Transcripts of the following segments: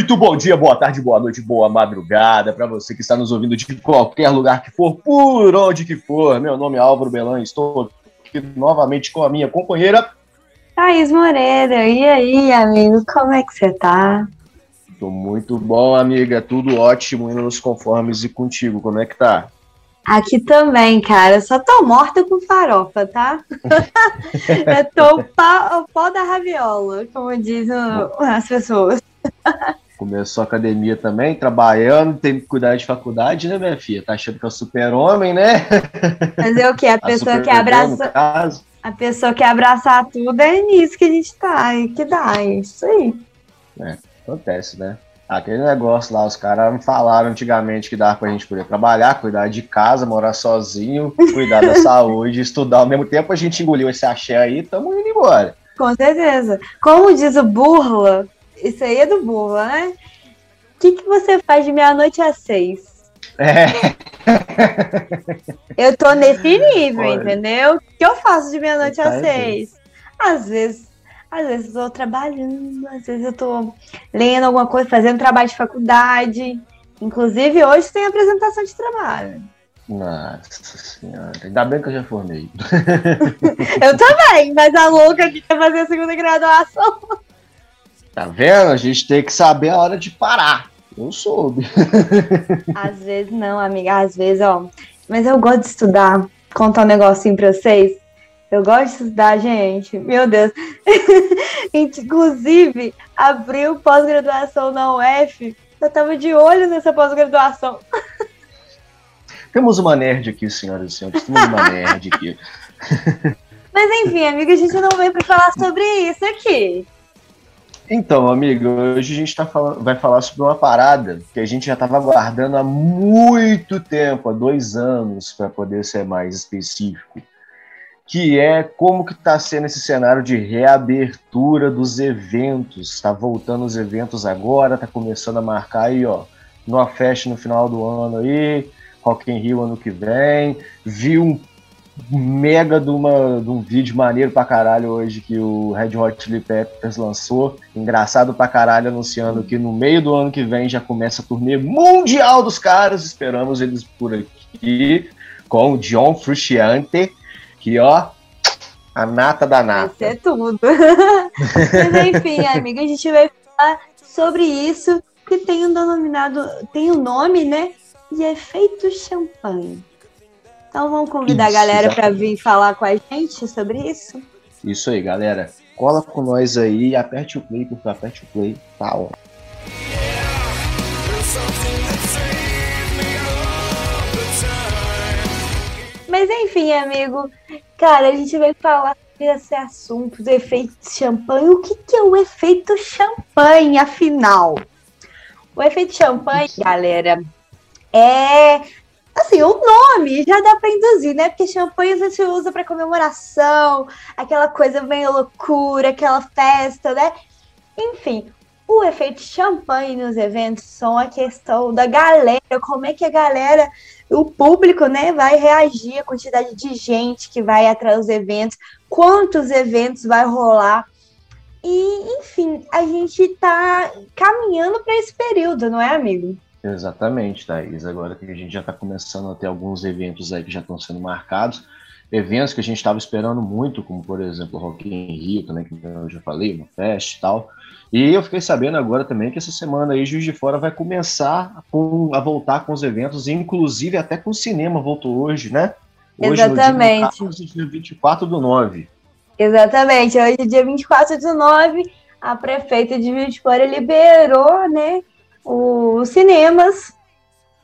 Muito bom dia, boa tarde, boa noite, boa madrugada para você que está nos ouvindo de qualquer lugar que for, por onde que for. Meu nome é Álvaro Belan, estou aqui novamente com a minha companheira Thaís Moreira. E aí, amigo, como é que você tá? Tô muito bom, amiga, tudo ótimo, indo nos conformes e contigo, como é que tá? Aqui também, cara. Só tô morta com farofa, tá? eu tô o pau, o pau da raviola, como dizem as pessoas. Começou a academia também, trabalhando, tem que cuidar de faculdade, né, minha filha? Tá achando que é o super-homem, né? Fazer o quê? A pessoa a que abraça. A pessoa que abraçar tudo é nisso que a gente tá, que dá, é isso aí. É, acontece, né? Aquele negócio lá, os caras falaram antigamente que dava pra gente poder trabalhar, cuidar de casa, morar sozinho, cuidar da saúde, estudar ao mesmo tempo. A gente engoliu esse axé aí e estamos indo embora. Com certeza. Como diz o Burla, isso aí é do Burla, né? O que, que você faz de meia-noite às seis? É. Eu tô nesse nível, Olha. entendeu? O que eu faço de meia-noite às seis? Às vezes às vezes eu tô trabalhando, às vezes eu tô lendo alguma coisa, fazendo trabalho de faculdade. Inclusive, hoje tem apresentação de trabalho. Nossa senhora, ainda bem que eu já formei. eu também, mas a louca que quer fazer a segunda graduação. Tá vendo? A gente tem que saber a hora de parar. Eu soube. Às vezes não, amiga, às vezes, ó. Mas eu gosto de estudar. Contar um negocinho pra vocês. Eu gosto de estudar, gente. Meu Deus. Inclusive, abriu pós-graduação na UF. Eu tava de olho nessa pós-graduação. Temos uma nerd aqui, senhoras e senhores. Temos uma nerd aqui. Mas enfim, amiga, a gente não veio para falar sobre isso aqui. Então, amigo, hoje a gente tá vai falar sobre uma parada que a gente já estava aguardando há muito tempo, há dois anos, para poder ser mais específico que é como que está sendo esse cenário de reabertura dos eventos. Está voltando os eventos agora, está começando a marcar aí, ó, numa festa no final do ano aí, Rock in Rio ano que vem. Vi um mega de, uma, de um vídeo maneiro pra caralho hoje que o Red Hot Chili Peppers lançou. Engraçado pra caralho, anunciando que no meio do ano que vem já começa a turnê mundial dos caras. Esperamos eles por aqui com o John Frusciante que, ó, a nata da nata. Isso é tudo. Mas enfim, amiga, a gente vai falar sobre isso que tem um denominado, tem um nome, né? De efeito champanhe. Então vamos convidar isso, a galera para vir falar com a gente sobre isso. Isso aí, galera. Cola com nós aí, aperte o play, porque aperte o play, tá ó. Mas enfim, amigo, cara, a gente vai falar desse assunto do efeito champanhe. O que, que é o efeito champanhe, afinal? O efeito champanhe, galera, é assim, o nome já dá para induzir, né? Porque champanhe você usa para comemoração, aquela coisa bem loucura, aquela festa, né? Enfim, o efeito champanhe nos eventos são a questão da galera, como é que a galera, o público, né, vai reagir, a quantidade de gente que vai atrás dos eventos, quantos eventos vai rolar. E, enfim, a gente está caminhando para esse período, não é, amigo? Exatamente, Thaís. Agora que a gente já está começando a ter alguns eventos aí que já estão sendo marcados, eventos que a gente estava esperando muito, como por exemplo o Rock in Rio, também, que eu já falei, uma festa e tal. E eu fiquei sabendo agora também que essa semana aí Juiz de Fora vai começar com, a voltar com os eventos, inclusive até com o cinema voltou hoje, né? Hoje, Exatamente. No dia, dia 24 do 9. Exatamente. Hoje, dia 24 do 9, a prefeita de Juiz de Fora liberou, né, os cinemas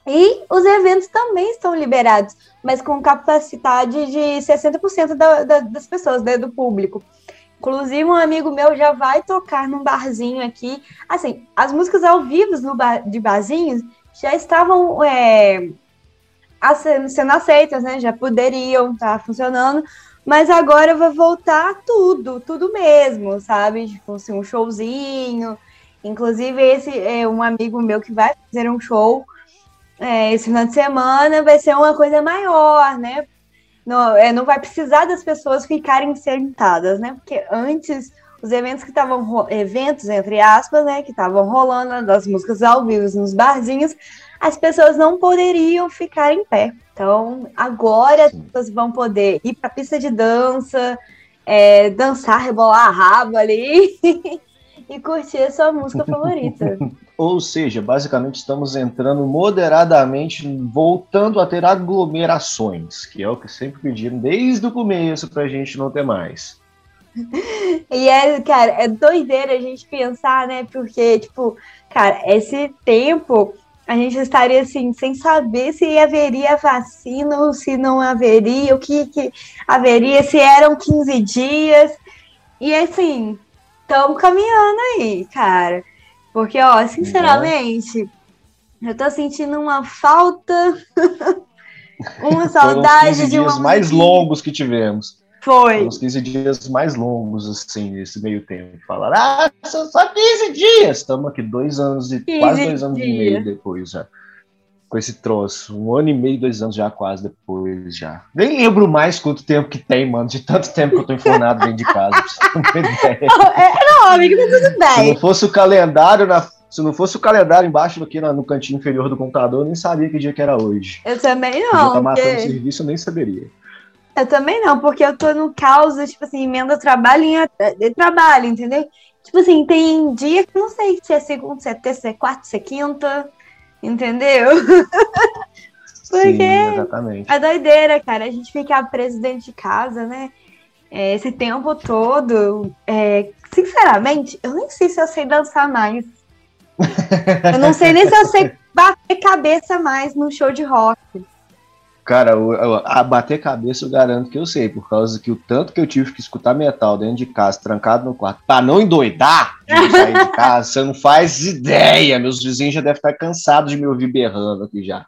e os eventos também estão liberados, mas com capacidade de 60% da, da, das pessoas, né, do público. Inclusive, um amigo meu já vai tocar num barzinho aqui. Assim, as músicas ao vivo no bar, de barzinhos já estavam é, sendo aceitas, né? Já poderiam estar tá funcionando. Mas agora vai voltar tudo, tudo mesmo, sabe? Tipo assim, um showzinho. Inclusive, esse é um amigo meu que vai fazer um show é, esse final de semana, vai ser uma coisa maior, né? não, é, não vai precisar das pessoas ficarem sentadas, né? Porque antes os eventos que estavam eventos entre aspas, né, que estavam rolando das músicas ao vivo nos barzinhos, as pessoas não poderiam ficar em pé. Então, agora as pessoas vão poder ir para a pista de dança, é, dançar, rebolar a raba ali e curtir a sua música favorita. Ou seja, basicamente estamos entrando moderadamente, voltando a ter aglomerações, que é o que sempre pediram desde o começo para a gente não ter mais. E é, cara, é doideira a gente pensar, né? Porque, tipo, cara, esse tempo a gente estaria assim, sem saber se haveria vacina ou se não haveria, o que, que haveria, se eram 15 dias. E assim, estamos caminhando aí, cara. Porque, ó, sinceramente, é. eu tô sentindo uma falta, uma saudade de uma. mais longos que tivemos. Foi. Os 15 dias mais longos, assim, nesse meio tempo. Falaram, ah, são só 15 dias. Estamos aqui dois anos e quase dois anos dias. e meio depois já. Com esse troço. Um ano e meio, dois anos já quase depois já. Nem lembro mais quanto tempo que tem, mano. De tanto tempo que eu tô informado dentro de casa. Uma ideia. É, não, amigo, tá tudo bem. Se não fosse o calendário na se não fosse o calendário embaixo aqui no, no cantinho inferior do computador, eu nem sabia que dia que era hoje. Eu também não. Se tá matando porque... serviço, eu nem saberia. Eu também não, porque eu tô no caos, tipo assim, emenda trabalho em trabalho, entendeu? Tipo assim, tem dia que não sei se é segunda, se é terça, se é quarta, se é quinta, entendeu? porque Sim, exatamente. é doideira, cara, a gente ficar preso dentro de casa, né? É, esse tempo todo, é, sinceramente, eu nem sei se eu sei dançar mais. eu não sei nem se eu sei bater cabeça mais num show de rock. Cara, a bater cabeça eu garanto que eu sei, por causa que o tanto que eu tive que escutar metal dentro de casa, trancado no quarto, pra não endoidar de sair de casa, você não faz ideia. Meus vizinhos já devem estar cansados de me ouvir berrando aqui já.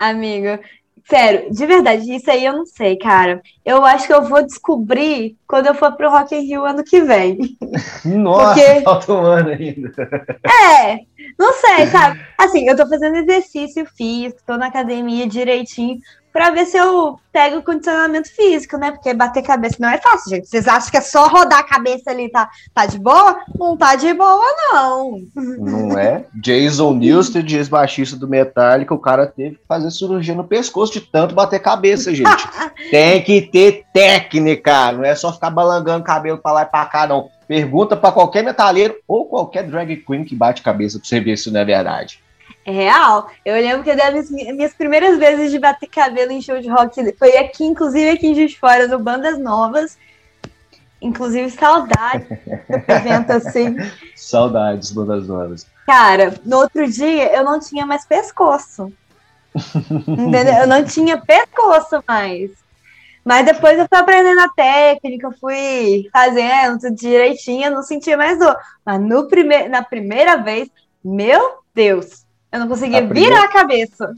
Amigo, sério, de verdade, isso aí eu não sei, cara. Eu acho que eu vou descobrir quando eu for pro Rock in Rio ano que vem. Nossa, Porque... falta um ano ainda. É, não sei, sabe? Assim, eu tô fazendo exercício físico, tô na academia direitinho, para ver se eu pego o condicionamento físico, né? Porque bater cabeça não é fácil, gente. Vocês acham que é só rodar a cabeça ali, tá, tá de boa? Não tá de boa, não. Não é? Jason Newsted, ex-baixista do Metallica, o cara teve que fazer cirurgia no pescoço de tanto bater cabeça, gente. Tem que ter técnica, não é só ficar balangando cabelo pra lá e pra cá, não. Pergunta para qualquer metaleiro ou qualquer drag queen que bate cabeça pra você ver se não é verdade. É real. Eu lembro que das minhas primeiras vezes de bater cabelo em show de rock foi aqui, inclusive aqui em Juiz de Fora, no Bandas Novas. Inclusive, saudade do evento assim. Saudades, Bandas Novas. Cara, no outro dia eu não tinha mais pescoço. Entendeu? Eu não tinha pescoço mais. Mas depois eu fui aprendendo a técnica, fui fazendo tudo direitinho, não sentia mais dor. Mas no prime na primeira vez, meu Deus, eu não conseguia a virar primeira... a cabeça.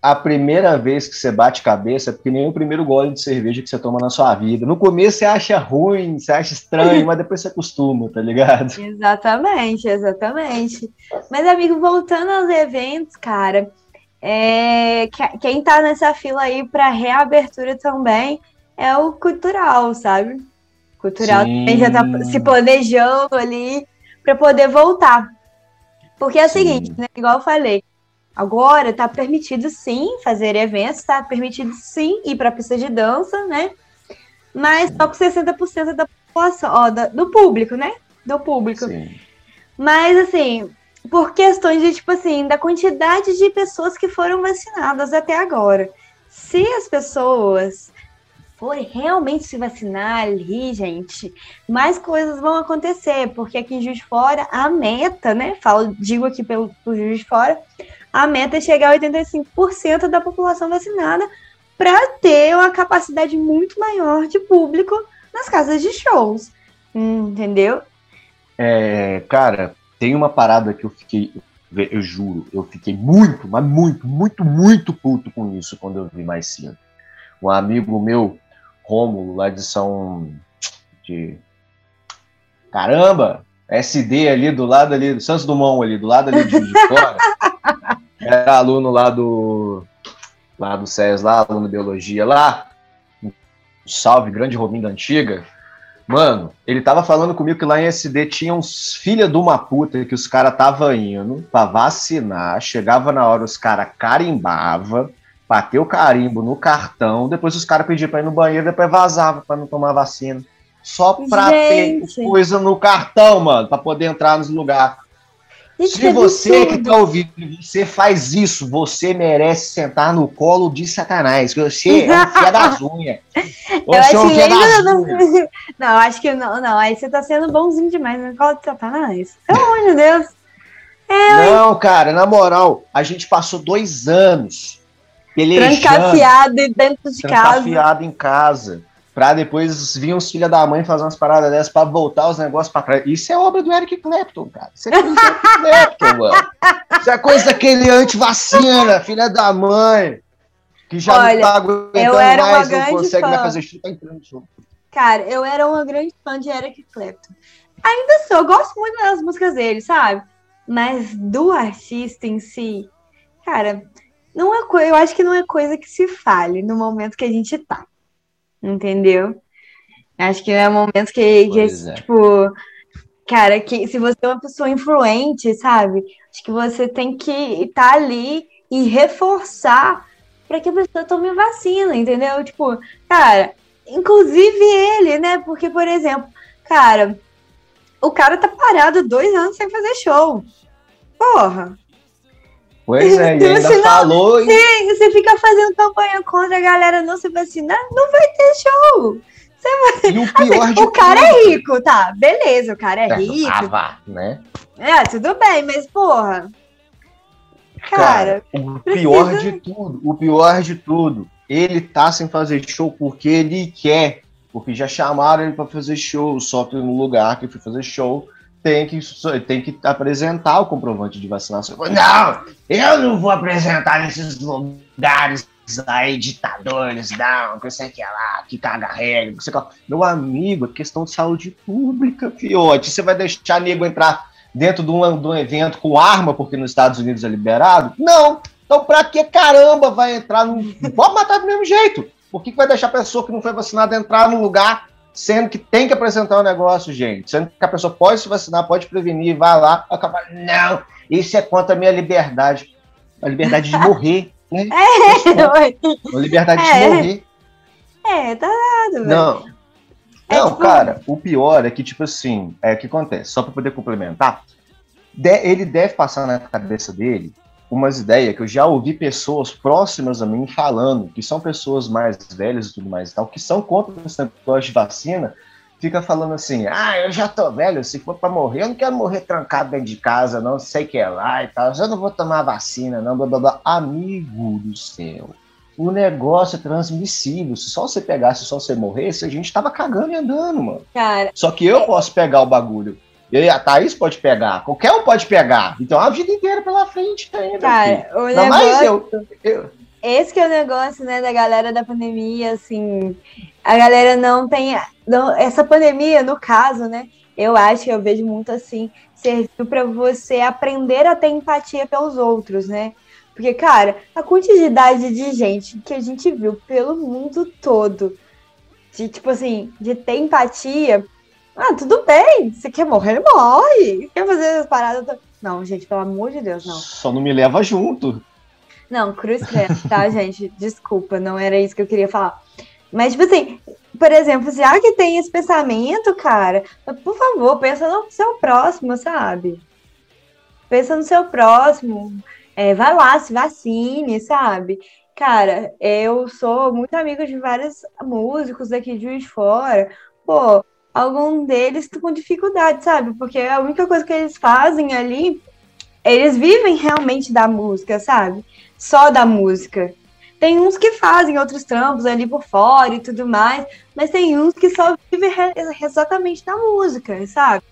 A primeira vez que você bate cabeça é porque nem o primeiro gole de cerveja que você toma na sua vida. No começo você acha ruim, você acha estranho, mas depois você acostuma, tá ligado? Exatamente, exatamente. Mas, amigo, voltando aos eventos, cara, é, quem tá nessa fila aí para reabertura também é o cultural, sabe? Cultural Sim. também já tá se planejando ali para poder voltar. Porque é o sim. seguinte, né? Igual eu falei, agora tá permitido sim fazer eventos, tá permitido sim ir para a pista de dança, né? Mas só com 60% da população, ó, do público, né? Do público. Sim. Mas assim, por questões de, tipo assim, da quantidade de pessoas que foram vacinadas até agora. Se as pessoas forem realmente se vacinar ali, gente, mais coisas vão acontecer, porque aqui em Juiz de Fora, a meta, né, falo, digo aqui pelo, pelo Juiz de Fora, a meta é chegar a 85% da população vacinada para ter uma capacidade muito maior de público nas casas de shows, entendeu? É, cara, tem uma parada que eu fiquei, eu juro, eu fiquei muito, mas muito, muito, muito puto com isso quando eu vi mais cedo. Um amigo meu, Rômulo, lá de São. de. Caramba! SD ali do lado ali, do Santos Dumont ali, do lado ali de, de fora. Era aluno lá do. lá do SES, lá, aluno de biologia lá. Salve, grande Robinho da Antiga. Mano, ele tava falando comigo que lá em SD tinha uns filha de uma puta que os caras tava indo pra vacinar, chegava na hora, os caras carimbava, bateu o carimbo no cartão, depois os caras pediam pra ir no banheiro, depois vazava pra não tomar vacina. Só pra Gente. ter coisa no cartão, mano, pra poder entrar nos lugares. Se é você que tá ouvindo, você faz isso, você merece sentar no colo de Satanás. Você é um fia das unhas. Você é um fia das não... unhas. Não, acho que não, não. Aí você tá sendo bonzinho demais no colo de Satanás. Pelo amor de Deus. É, não, cara, na moral, a gente passou dois anos. Trancafiado dentro de casa. Trancafiado em casa pra depois vir uns filha da mãe fazer umas paradas dessas pra voltar os negócios pra trás. Isso é obra do Eric Clapton, cara. Isso é coisa do Eric Clapton, mano. Isso é coisa daquele anti-vacina, filha da mãe. Que já Olha, não tá aguentando mais, não consegue mais fazer show, tá entrando show. Cara, eu era uma grande fã de Eric Clapton. Ainda sou, eu gosto muito das músicas dele, sabe? Mas do artista em si, cara, não é eu acho que não é coisa que se fale no momento que a gente tá entendeu? Acho que é um momento que, que é. tipo, cara, que se você é uma pessoa influente, sabe? Acho que você tem que estar tá ali e reforçar para que a pessoa tome vacina, entendeu? Tipo, cara, inclusive ele, né? Porque, por exemplo, cara, o cara tá parado dois anos sem fazer show. Porra. Pois é, e ainda não, falou. Sim, você fica fazendo campanha contra a galera não se vacinar, não vai ter show. Você vai... E o pior assim, de O cara tudo. é rico, tá? Beleza, o cara é, é rico. Ah, vá, né? É, tudo bem, mas porra. Cara, cara o precisa... pior de tudo, o pior de tudo, ele tá sem fazer show porque ele quer. Porque já chamaram ele para fazer show, só que no lugar que foi fazer show tem que, tem que apresentar o comprovante de vacinação. Não, eu não vou apresentar nesses lugares aí, ditadores, não, que sei que é lá, que caga regra, que sei que Meu amigo, é questão de saúde pública, fiote. Você vai deixar nego entrar dentro de um, de um evento com arma, porque nos Estados Unidos é liberado? Não! Então, pra que caramba vai entrar no. Pode matar do mesmo jeito. Por que, que vai deixar a pessoa que não foi vacinada entrar no lugar sendo que tem que apresentar o um negócio, gente, sendo que a pessoa pode se vacinar, pode prevenir, vai lá, acaba, não, isso é contra a minha liberdade, a liberdade de morrer, né? É, a liberdade é. de morrer. É, tá nada, Não, é não, tipo... cara, o pior é que, tipo assim, é o que acontece, só para poder complementar, ele deve passar na cabeça dele umas ideias que eu já ouvi pessoas próximas a mim falando, que são pessoas mais velhas e tudo mais e tal, que são contra esse negócio de vacina, fica falando assim, ah, eu já tô velho, se for para morrer, eu não quero morrer trancado dentro de casa, não sei que é lá e tal, eu não vou tomar vacina, não, blá, blá, blá. Amigo do céu, o negócio é transmissível, se só você pegasse, só você morresse, a gente tava cagando e andando, mano. Cara, só que eu é... posso pegar o bagulho. E a Thaís pode pegar, qualquer um pode pegar. Então a vida inteira pela frente ainda. Cara, o negócio... mais eu, eu, Esse que é o negócio, né, da galera da pandemia, assim, a galera não tem, não, essa pandemia, no caso, né, eu acho, eu vejo muito assim, serviu para você aprender a ter empatia pelos outros, né? Porque, cara, a quantidade de gente que a gente viu pelo mundo todo, de tipo assim, de ter empatia ah, tudo bem. Você quer morrer, morre. Quer fazer as paradas. Não, gente, pelo amor de Deus, não. Só não me leva junto. Não, cruz credo, tá, gente? Desculpa, não era isso que eu queria falar. Mas, tipo assim, por exemplo, já que tem esse pensamento, cara, por favor, pensa no seu próximo, sabe? Pensa no seu próximo. É, vai lá, se vacine, sabe? Cara, eu sou muito amigo de vários músicos daqui de Juiz de Fora. Pô, algum deles com dificuldade, sabe? Porque a única coisa que eles fazem ali, eles vivem realmente da música, sabe? Só da música. Tem uns que fazem outros trampos ali por fora e tudo mais, mas tem uns que só vivem exatamente da música, sabe?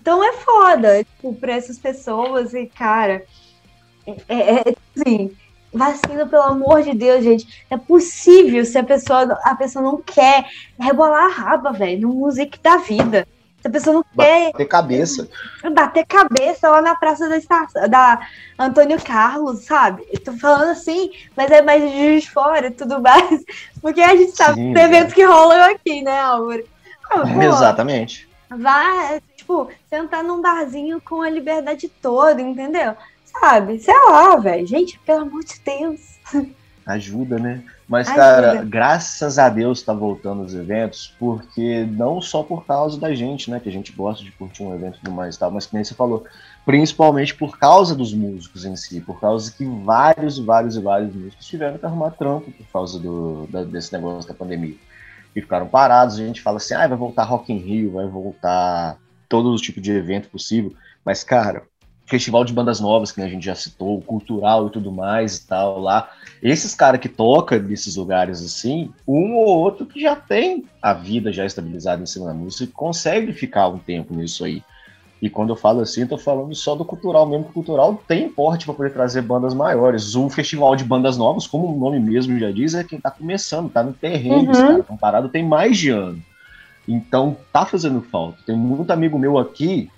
Então é foda, tipo, pra essas pessoas e, cara, é, é, assim, Vacina, pelo amor de Deus, gente. É possível se a pessoa, a pessoa não quer rebolar a raba, velho, no music da vida. Se a pessoa não quer. Bater cabeça. Bater cabeça lá na praça da, estação, da Antônio Carlos, sabe? Eu tô falando assim, mas é mais de fora e tudo mais. Porque a gente sabe Sim, eventos que rolam aqui, né, Álvaro? Pô, Exatamente. Vai, tipo, sentar num barzinho com a liberdade toda, entendeu? Sabe? Sei lá, velho. Gente, pelo amor de Deus. Ajuda, né? Mas, Ajuda. cara, graças a Deus tá voltando os eventos, porque não só por causa da gente, né? Que a gente gosta de curtir um evento e tudo mais e tal, mas que nem você falou, principalmente por causa dos músicos em si, por causa que vários, vários e vários músicos tiveram que arrumar trampo por causa do, da, desse negócio da pandemia. E ficaram parados, a gente fala assim, ah, vai voltar Rock in Rio, vai voltar todo tipo de evento possível, mas, cara, festival de bandas novas, que a gente já citou, cultural e tudo mais e tal lá, esses caras que tocam nesses lugares assim, um ou outro que já tem a vida já estabilizada em cima da música, consegue ficar um tempo nisso aí. E quando eu falo assim, tô falando só do cultural mesmo, que o cultural tem porte para poder trazer bandas maiores. O festival de bandas novas, como o nome mesmo já diz, é quem tá começando, tá no terreno, uhum. cara, comparado tem mais de ano. Então tá fazendo falta. Tem muito amigo meu aqui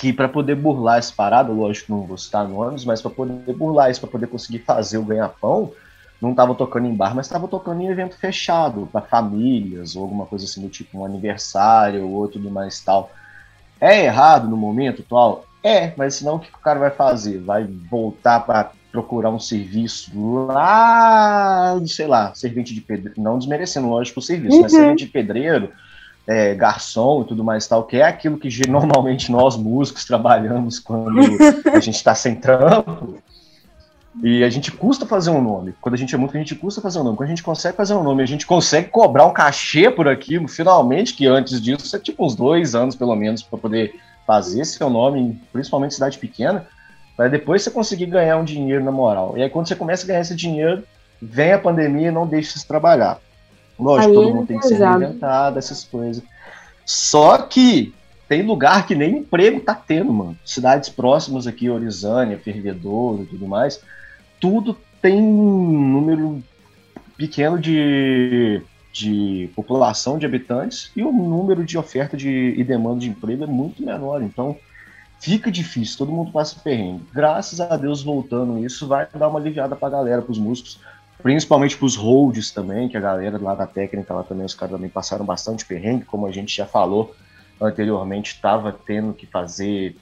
que para poder burlar essa parada, lógico não vou citar nomes, mas para poder burlar isso, para poder conseguir fazer o ganha-pão, não tava tocando em bar, mas estava tocando em evento fechado, para famílias, ou alguma coisa assim do tipo um aniversário ou tudo mais tal. É errado no momento atual? É, mas senão o que o cara vai fazer? Vai voltar para procurar um serviço lá, sei lá, servente de pedreiro, não desmerecendo, lógico, o serviço, uhum. mas servente de pedreiro, é, garçom e tudo mais tal, que é aquilo que normalmente nós músicos trabalhamos quando a gente está sem trampo. E a gente custa fazer um nome. Quando a gente é músico, a gente custa fazer um nome. Quando a gente consegue fazer um nome, a gente consegue cobrar um cachê por aquilo, finalmente, que antes disso é tipo uns dois anos, pelo menos, para poder fazer seu nome, principalmente em cidade pequena, para depois você conseguir ganhar um dinheiro na moral. E aí, quando você começa a ganhar esse dinheiro, vem a pandemia e não deixa você trabalhar. Lógico, aí todo mundo tem que ser reinventado, essas coisas. Só que tem lugar que nem emprego tá tendo, mano. Cidades próximas aqui, Orizânia, Fervedouro e tudo mais tudo tem um número pequeno de, de população de habitantes e o número de oferta de, e demanda de emprego é muito menor. Então fica difícil, todo mundo passa perrengue. Graças a Deus, voltando isso, vai dar uma aliviada para a galera, para os músicos, principalmente para os holds também, que a galera lá da técnica lá também, os caras também passaram bastante perrengue, como a gente já falou anteriormente, estava tendo que fazer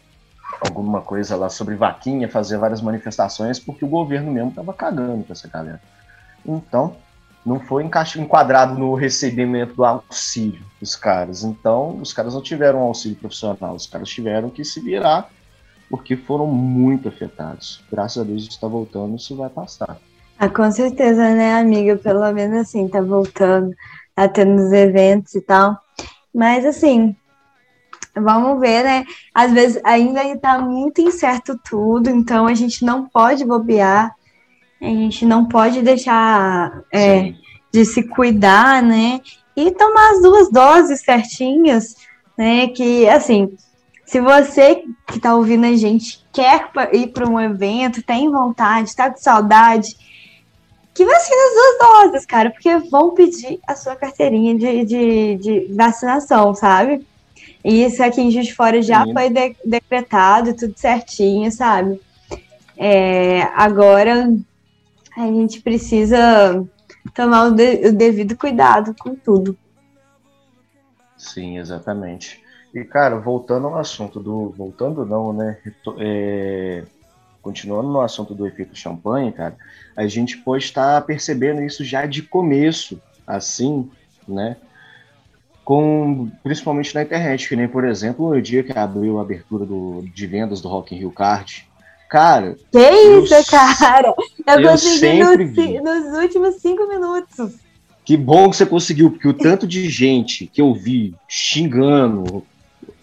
alguma coisa lá sobre vaquinha, fazer várias manifestações, porque o governo mesmo estava cagando com essa galera. Então, não foi enquadrado no recebimento do auxílio dos caras. Então, os caras não tiveram auxílio profissional, os caras tiveram que se virar, porque foram muito afetados. Graças a Deus está voltando, isso vai passar. Ah, com certeza, né, amiga? Pelo menos assim, tá voltando, tá tendo os eventos e tal. Mas assim, Vamos ver, né? Às vezes ainda está muito incerto tudo, então a gente não pode bobear, a gente não pode deixar é, de se cuidar, né? E tomar as duas doses certinhas, né? Que, assim, se você que está ouvindo a gente quer ir para um evento, tem vontade, está com saudade, que vacina as duas doses, cara, porque vão pedir a sua carteirinha de, de, de vacinação, sabe? E isso aqui em Juiz de Fora já Sim. foi de decretado, tudo certinho, sabe? É, agora a gente precisa tomar o, de, o, devido cuidado com tudo. Sim, exatamente. E, cara, voltando ao assunto do. Voltando não, né? É, continuando no assunto do efeito champanhe, cara, a gente pode estar percebendo isso já de começo, assim, né? com principalmente na internet, que nem, por exemplo, o dia que abriu a abertura do, de vendas do Rock in Rio Card. Cara. Que isso, eu, cara? Eu, eu consegui nos, nos últimos cinco minutos. Que bom que você conseguiu, porque o tanto de gente que eu vi xingando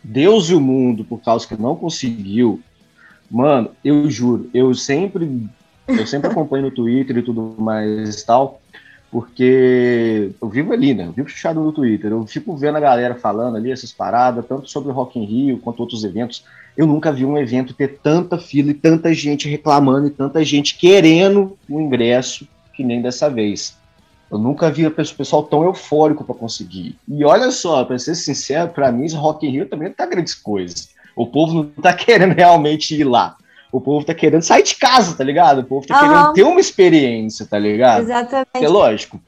Deus e o mundo por causa que não conseguiu, mano, eu juro, eu sempre eu sempre acompanho no Twitter e tudo mais e tal porque eu vivo ali, né? Eu vivo fechado no Twitter, eu fico vendo a galera falando ali essas paradas, tanto sobre o Rock in Rio quanto outros eventos. Eu nunca vi um evento ter tanta fila e tanta gente reclamando e tanta gente querendo o ingresso que nem dessa vez. Eu nunca vi o pessoal tão eufórico para conseguir. E olha só, para ser sincero, para mim, Rock in Rio também não tá grandes coisas. O povo não tá querendo realmente ir lá. O povo tá querendo sair de casa, tá ligado? O povo tá uhum. querendo ter uma experiência, tá ligado? Exatamente. É lógico.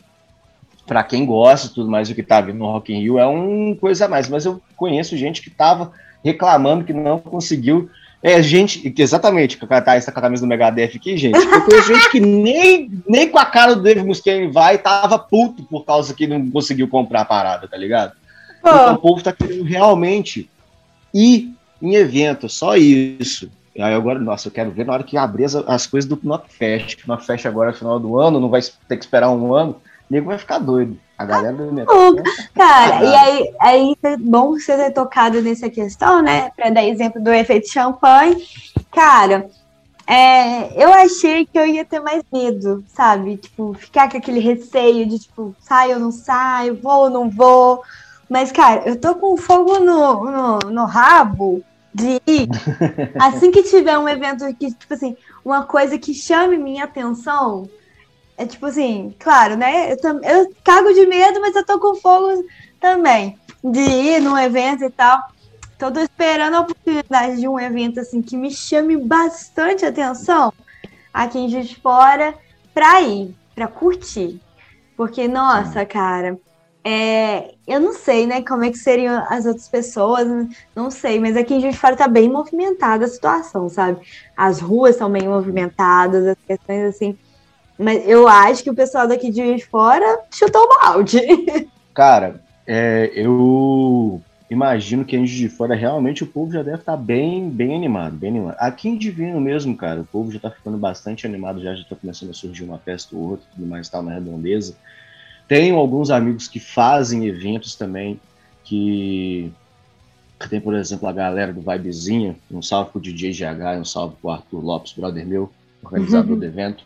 para quem gosta tudo mais do que tá vindo no Rock in Rio, é uma coisa a mais. Mas eu conheço gente que tava reclamando que não conseguiu. É, gente, exatamente, que tá essa camisa do Megadeth aqui, gente. Eu conheço gente que nem, nem com a cara do Dave Mustaine vai e tava puto por causa que não conseguiu comprar a parada, tá ligado? Então o povo tá querendo realmente ir em evento, só isso. Aí agora, nossa, eu quero ver na hora que abrir as, as coisas do Knockfest, que o Knockfest agora é final do ano, não vai ter que esperar um ano nego vai ficar doido. A galera do metal. Cara, e aí, aí é bom você ter tocado nessa questão, né? Para dar exemplo do efeito champanhe. Cara, é, eu achei que eu ia ter mais medo, sabe? Tipo, ficar com aquele receio de, tipo, saio ou não saio, vou ou não vou. Mas, cara, eu tô com fogo no, no, no rabo de ir. assim que tiver um evento que, tipo assim, uma coisa que chame minha atenção, é tipo assim, claro, né? Eu, eu cago de medo, mas eu tô com fogo também. De ir num evento e tal. Então, tô esperando a oportunidade de um evento assim que me chame bastante atenção aqui em Juiz de Fora pra ir, pra curtir. Porque, nossa, cara, é, eu não sei, né, como é que seriam as outras pessoas, não sei, mas aqui em Juiz de Fora tá bem movimentada a situação, sabe? As ruas são bem movimentadas, as questões assim mas eu acho que o pessoal daqui de fora chutou o balde. Cara, é, eu imagino que a gente de fora realmente o povo já deve estar tá bem, bem animado, bem animado. Aqui em Divino mesmo, cara, o povo já está ficando bastante animado, já está começando a surgir uma festa ou outra, tudo mais tal na redondeza. Tenho alguns amigos que fazem eventos também, que tem, por exemplo, a galera do Vibezinha, um salve pro DJ GH, um salve pro Arthur Lopes, brother meu, organizador uhum. do evento.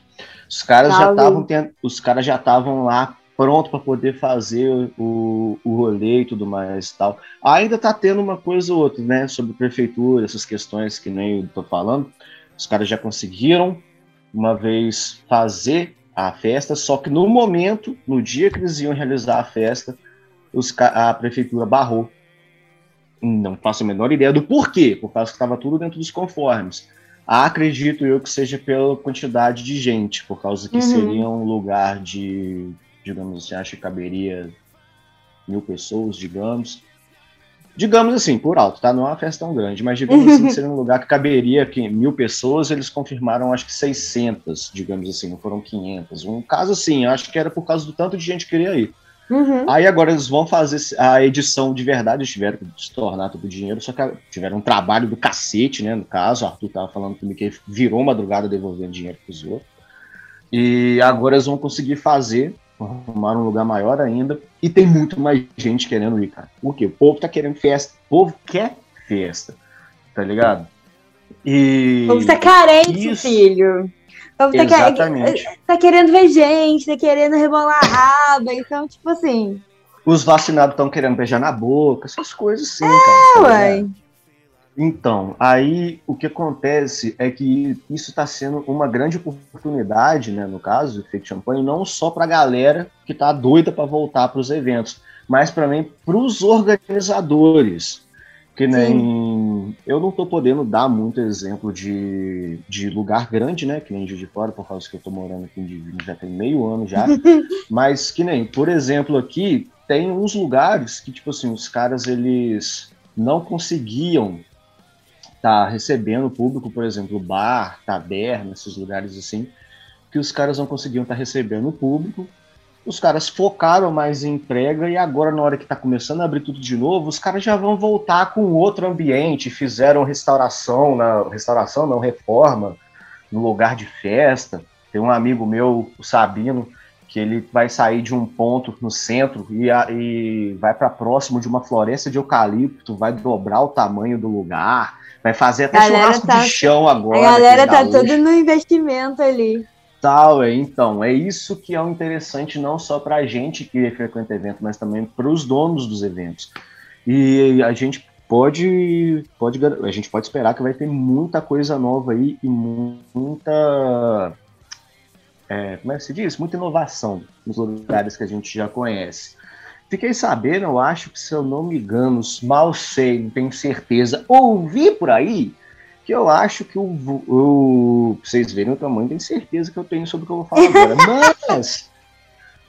Os caras já estavam os caras já estavam lá pronto para poder fazer o, o rolê e tudo mais e tal. Ainda tá tendo uma coisa ou outra, né, sobre prefeitura, essas questões que nem eu tô falando. Os caras já conseguiram uma vez fazer a festa, só que no momento, no dia que eles iam realizar a festa, os, a prefeitura barrou. Não faço a menor ideia do porquê, por causa que estava tudo dentro dos conformes. Acredito eu que seja pela quantidade de gente, por causa que uhum. seria um lugar de, digamos assim, acho que caberia mil pessoas, digamos. Digamos assim, por alto, tá? Não é uma festa tão grande, mas digamos assim, seria um lugar que caberia que mil pessoas, eles confirmaram acho que 600, digamos assim, não foram 500. Um caso assim, acho que era por causa do tanto de gente que queria ir. Uhum. Aí agora eles vão fazer a edição de verdade, eles tiveram que se tornar todo o dinheiro, só que tiveram um trabalho do cacete, né? No caso, o Arthur tava falando comigo que virou madrugada devolvendo dinheiro pros outros. E agora eles vão conseguir fazer, arrumar um lugar maior ainda, e tem muito mais gente querendo ir, cara. Por quê? O povo tá querendo festa, o povo quer festa, tá ligado? E. O povo tá carente, isso... filho. Tá Exatamente. Quer, tá querendo ver gente, tá querendo rebolar a raba, então, tipo assim. Os vacinados estão querendo beijar na boca, essas coisas sim, é, cara. Tá ué. Então, aí o que acontece é que isso está sendo uma grande oportunidade, né, no caso do Fake Champagne, não só para a galera que está doida para voltar para os eventos, mas também para os organizadores. Que nem Sim. eu não tô podendo dar muito exemplo de, de lugar grande, né? Que nem de Fora, por causa que eu tô morando aqui em Divino já tem meio ano já. mas que nem, por exemplo, aqui tem uns lugares que, tipo assim, os caras eles não conseguiam tá recebendo público, por exemplo, bar, taberna, esses lugares assim, que os caras não conseguiam estar tá recebendo o público os caras focaram mais em entrega e agora, na hora que está começando a abrir tudo de novo, os caras já vão voltar com outro ambiente, fizeram restauração, na restauração não, reforma, no lugar de festa. Tem um amigo meu, o Sabino, que ele vai sair de um ponto no centro e, e vai para próximo de uma floresta de eucalipto, vai dobrar o tamanho do lugar, vai fazer até churrasco tá, de chão agora. A galera tá tudo no investimento ali. Tal, é, então, é isso que é o interessante não só para a gente que frequenta evento, mas também para os donos dos eventos. E a gente pode, pode, a gente pode esperar que vai ter muita coisa nova aí e muita, é, como é que se diz? Muita inovação nos lugares que a gente já conhece. Fiquei sabendo, eu acho que se eu não me engano, mal sei, não tenho certeza, ouvi por aí que eu acho que o, o vocês verem o tamanho, tenho certeza que eu tenho sobre o que eu vou falar agora. Mas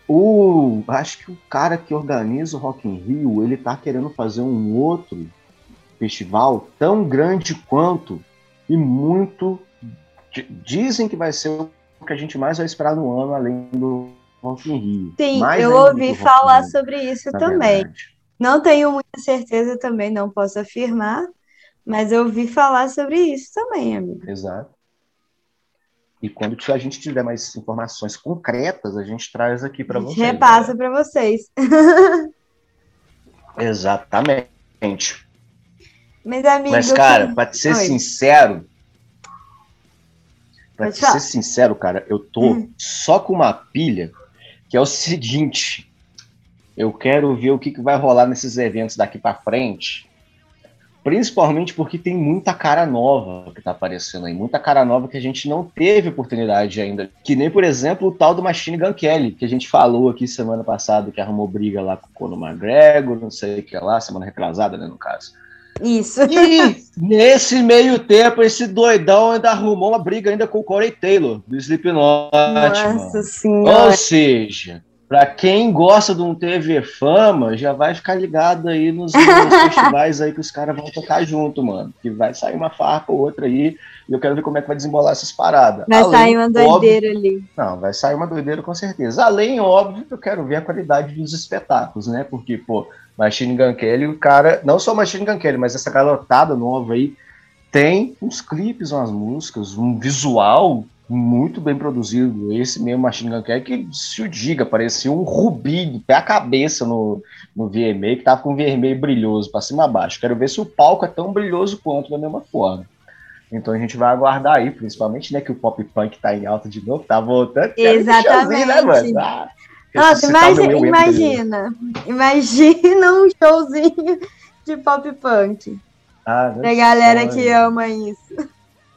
o acho que o cara que organiza o Rock in Rio, ele tá querendo fazer um outro festival tão grande quanto e muito dizem que vai ser que a gente mais vai esperar no ano além do Rock in Rio. Sim, mais eu ouvi falar sobre isso também. Verdade. Não tenho muita certeza também, não posso afirmar, mas eu ouvi falar sobre isso também, amigo. Exato. E quando a gente tiver mais informações concretas, a gente traz aqui para vocês. Repassa para vocês. Exatamente. Mas, amigo, Mas cara, para ser Oi. sincero, para ser sincero, cara, eu tô hum. só com uma pilha que é o seguinte: eu quero ver o que, que vai rolar nesses eventos daqui para frente Principalmente porque tem muita cara nova que tá aparecendo aí, muita cara nova que a gente não teve oportunidade ainda. Que nem, por exemplo, o tal do Machine Gun Kelly, que a gente falou aqui semana passada, que arrumou briga lá com o Conor McGregor, não sei o que lá, semana retrasada, né, no caso. Isso. E nesse meio tempo, esse doidão ainda arrumou uma briga ainda com o Corey Taylor, do Slipknot. Nossa mano. senhora. Ou seja, para quem gosta de um TV Fama, já vai ficar ligado aí nos, nos festivais aí que os caras vão tocar junto, mano. Que vai sair uma farpa ou outra aí. E eu quero ver como é que vai desembolar essas paradas. Vai Além, sair uma doideira óbvio, ali. Não, vai sair uma doideira com certeza. Além, óbvio, que eu quero ver a qualidade dos espetáculos, né? Porque, pô, Machine Gun Kelly, o cara. Não só Machine Gun Kelly, mas essa garotada nova aí tem uns clipes, umas músicas, um visual muito bem produzido. Esse mesmo Machine Gun Kelly, que se o diga, parecia um rubi de pé a cabeça no, no VMA, que tava com um vermelho brilhoso para cima e baixo. Quero ver se o palco é tão brilhoso quanto da mesma forma. Então a gente vai aguardar aí, principalmente, né, que o pop punk tá em alta de novo, tá voltando. Exatamente. Né, mano? Ah, Nossa, imagina, imagina, imagina um showzinho de pop punk. Ah, a galera que ama isso.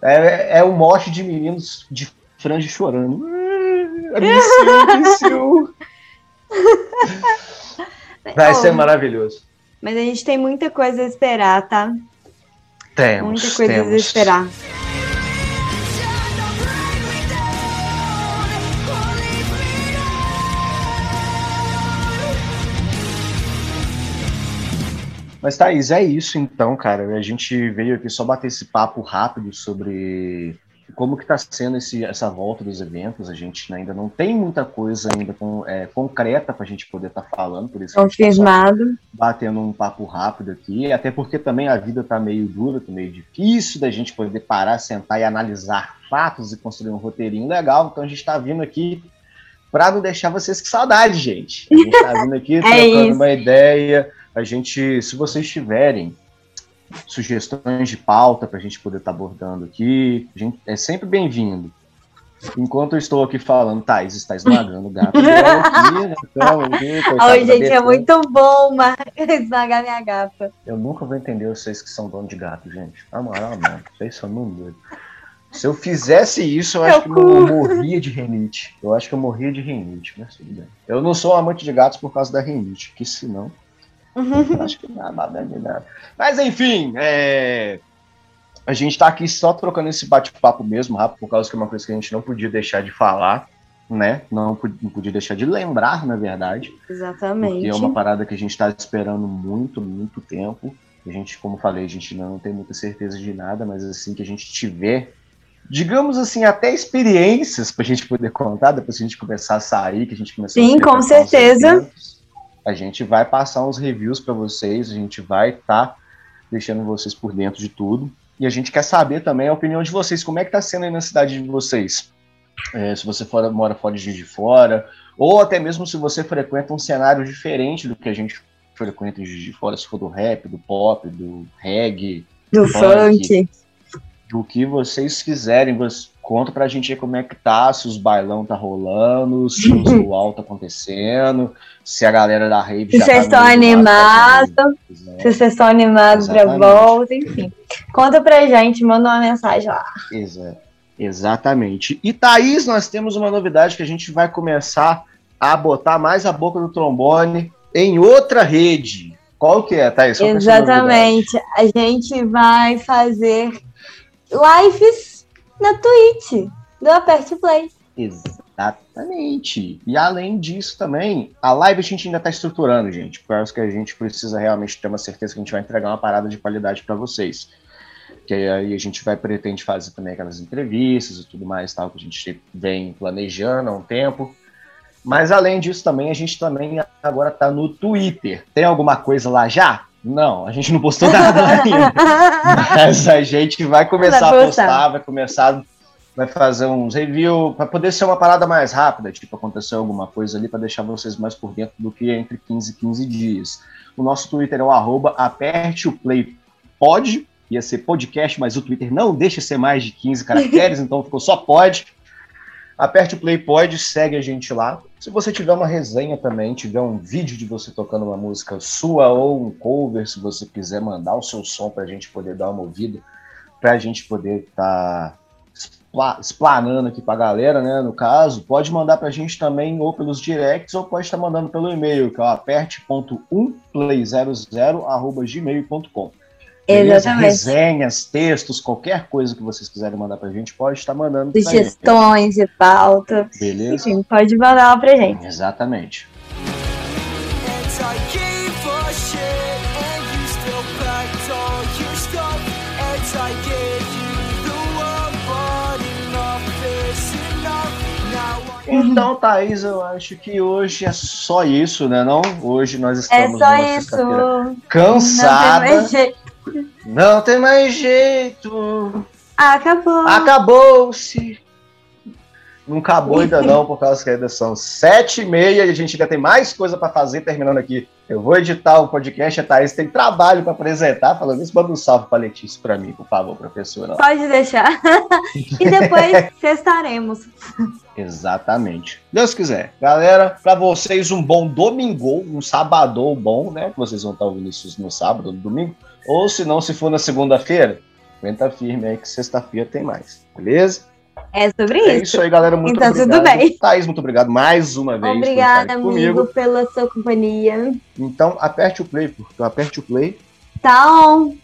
É, é o mote de meninos de franja chorando. Vai ser maravilhoso. Mas a gente tem muita coisa a esperar, tá? Temos. Muita coisa temos. a esperar. Mas, Thaís, é isso então, cara. A gente veio aqui só bater esse papo rápido sobre como que está sendo esse, essa volta dos eventos. A gente ainda não tem muita coisa ainda com, é, concreta para a gente poder estar tá falando, por isso confirmado, tá batendo um papo rápido aqui. Até porque também a vida está meio dura, tá meio difícil da gente poder parar, sentar e analisar fatos e construir um roteirinho legal. Então a gente está vindo aqui para não deixar vocês com saudade, gente. A gente está vindo aqui é trocando uma ideia a gente, se vocês tiverem sugestões de pauta para a gente poder estar tá abordando aqui, a gente é sempre bem-vindo. Enquanto eu estou aqui falando, Thais está esmagando o gato. aqui, então, gente, é muito bom esmagar minha gata. Eu nunca vou entender vocês que são donos de gato, gente. Na moral, mano, vocês são doidos. Se eu fizesse isso, eu acho que eu morria de renite. Eu acho que eu morria de renite, mas tudo bem. Eu não sou amante de gatos por causa da renite, que senão Acho que nada, é nada. Mas enfim, é... a gente está aqui só trocando esse bate-papo mesmo, rápido, por causa que é uma coisa que a gente não podia deixar de falar, né? Não, não podia deixar de lembrar, na verdade. Exatamente. Porque é uma parada que a gente está esperando muito, muito tempo. A gente, como falei, a gente não tem muita certeza de nada, mas assim que a gente tiver digamos assim, até experiências para a gente poder contar, depois que a gente começar a sair, que a gente começar Sim, a com certeza. A gente vai passar uns reviews para vocês, a gente vai estar tá deixando vocês por dentro de tudo. E a gente quer saber também a opinião de vocês, como é que está sendo aí na cidade de vocês. É, se você for, mora fora de de Fora, ou até mesmo se você frequenta um cenário diferente do que a gente frequenta em de Fora, se for do rap, do pop, do reggae, do funk, funk do que vocês quiserem. Conta pra gente aí como é que tá, se os bailão tá rolando, se o luau tá acontecendo, se a galera da rave se já vocês tá estão animados, se vocês estão animados pra volta, enfim. Conta pra gente, manda uma mensagem lá. Exato. Exatamente. E Thaís, nós temos uma novidade que a gente vai começar a botar mais a boca do trombone em outra rede. Qual que é, Thaís? Qual é Exatamente. É a gente vai fazer lives na Twitch do Aperte Play. Exatamente. E além disso também, a live a gente ainda está estruturando, gente. Por causa que a gente precisa realmente ter uma certeza que a gente vai entregar uma parada de qualidade para vocês. Que aí a gente vai pretende fazer também aquelas entrevistas e tudo mais, tal, que a gente vem planejando há um tempo. Mas além disso também, a gente também agora está no Twitter. Tem alguma coisa lá já? Não, a gente não postou nada ainda. Mas a gente vai começar vai a postar, vai começar, vai fazer uns reviews, para poder ser uma parada mais rápida, tipo, aconteceu alguma coisa ali, para deixar vocês mais por dentro do que entre 15 e 15 dias. O nosso Twitter é o arroba aperte o play pode, ia ser podcast, mas o Twitter não deixa ser mais de 15 caracteres, então ficou só pode. Aperte o play, pode, segue a gente lá. Se você tiver uma resenha também, tiver um vídeo de você tocando uma música sua ou um cover, se você quiser mandar o seu som para a gente poder dar uma ouvida, para a gente poder estar tá explanando aqui para a galera, né? No caso, pode mandar para a gente também ou pelos directs ou pode estar mandando pelo e-mail, que é aperte.1play00@gmail.com. Beleza? Exatamente. Resenhas, textos, qualquer coisa que vocês quiserem mandar pra gente, pode estar mandando. Sugestões de pauta. Beleza? Enfim, pode mandar lá pra gente. Exatamente. Então, Thaís, eu acho que hoje é só isso, né? Não? Hoje nós estamos é só isso. cansada. Não tem mais jeito. Acabou. Acabou-se. Não acabou ainda não, por causa que ainda são sete e meia e a gente ainda tem mais coisa para fazer, terminando aqui. Eu vou editar o podcast, a Thaís tem trabalho para apresentar, falando isso, manda um salve para Letícia para mim, por favor, professora. Pode deixar. e depois cestaremos. Exatamente. Deus quiser. Galera, para vocês um bom domingo, um sabadão bom, né? Que vocês vão estar ouvindo isso no sábado, no domingo. Ou se não, se for na segunda-feira, aguenta firme aí que sexta-feira tem mais, beleza? É sobre isso. É isso aí, galera. Muito então, obrigado. tudo bem. Thaís, muito obrigado mais uma vez. Obrigada, amigo, comigo. pela sua companhia. Então, aperte o play, porque aperte o play. Então.